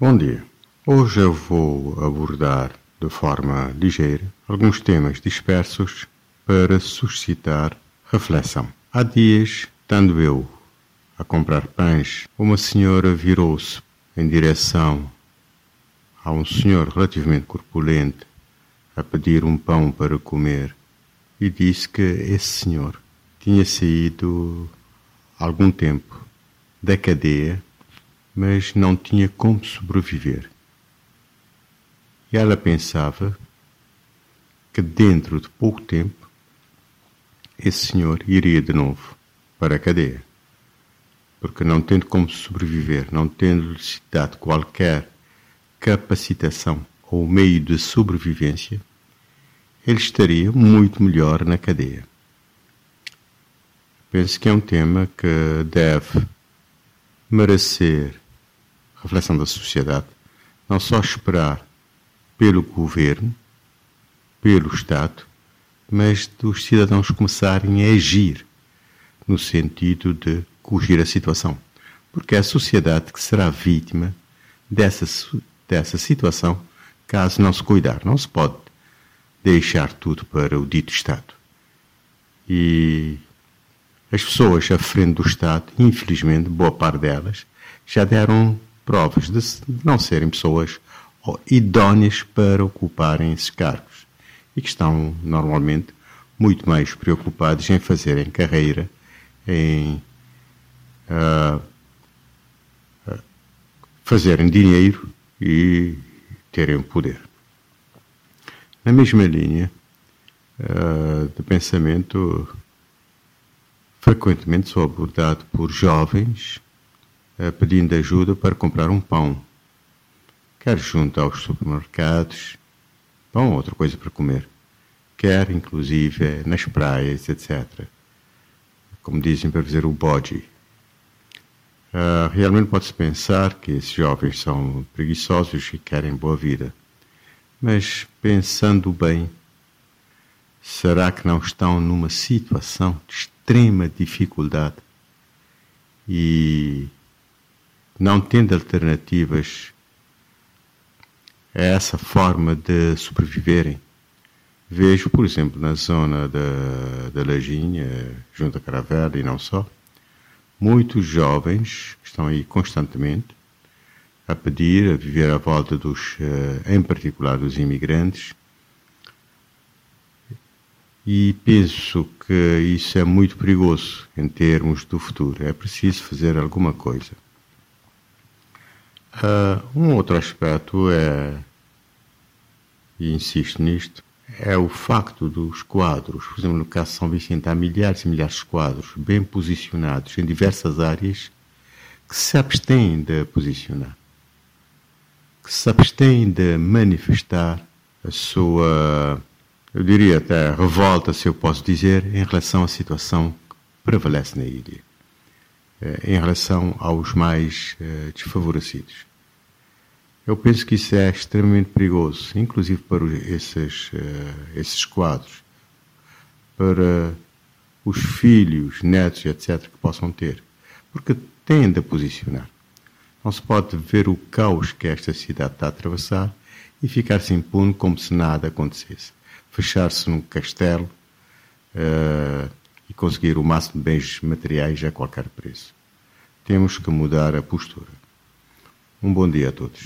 Bom dia. Hoje eu vou abordar de forma ligeira alguns temas dispersos para suscitar reflexão. Há dias, estando eu a comprar pães, uma senhora virou-se em direção a um senhor relativamente corpulento a pedir um pão para comer e disse que esse senhor tinha saído há algum tempo da cadeia mas não tinha como sobreviver. E ela pensava que dentro de pouco tempo esse senhor iria de novo para a cadeia. Porque não tendo como sobreviver, não tendo necessidade qualquer capacitação ou meio de sobrevivência, ele estaria muito melhor na cadeia. Penso que é um tema que deve merecer reflexão da sociedade, não só esperar pelo governo, pelo Estado, mas dos cidadãos começarem a agir no sentido de corrigir a situação. Porque é a sociedade que será vítima dessa, dessa situação caso não se cuidar. Não se pode deixar tudo para o dito Estado. E as pessoas à frente do Estado, infelizmente, boa parte delas, já deram provas de não serem pessoas idóneas para ocuparem esses cargos e que estão normalmente muito mais preocupados em fazerem carreira, em uh, fazerem dinheiro e terem poder. Na mesma linha uh, de pensamento, frequentemente sou abordado por jovens eh, pedindo ajuda para comprar um pão, quer junto aos supermercados, pão ou outra coisa para comer, quer inclusive nas praias, etc. Como dizem para fazer o bode. Uh, realmente pode-se pensar que esses jovens são preguiçosos e querem boa vida. Mas pensando bem, será que não estão numa situação de extrema dificuldade e não tendo alternativas a essa forma de sobreviverem. Vejo, por exemplo, na zona da, da Lajinha, junto à Caravela e não só, muitos jovens estão aí constantemente a pedir, a viver à volta dos, eh, em particular dos imigrantes, e penso que isso é muito perigoso em termos do futuro. É preciso fazer alguma coisa. Uh, um outro aspecto é, e insisto nisto, é o facto dos quadros, por exemplo, no caso de São Vicente, há milhares e milhares de quadros bem posicionados em diversas áreas que se abstêm de posicionar, que se abstêm de manifestar a sua, eu diria até revolta, se eu posso dizer, em relação à situação que prevalece na ilha, eh, em relação aos mais eh, desfavorecidos. Eu penso que isso é extremamente perigoso, inclusive para esses, uh, esses quadros, para os filhos, netos, etc., que possam ter, porque têm a posicionar. Não se pode ver o caos que esta cidade está a atravessar e ficar-se impune como se nada acontecesse. Fechar-se num castelo uh, e conseguir o máximo de bens materiais a qualquer preço. Temos que mudar a postura. Um bom dia a todos.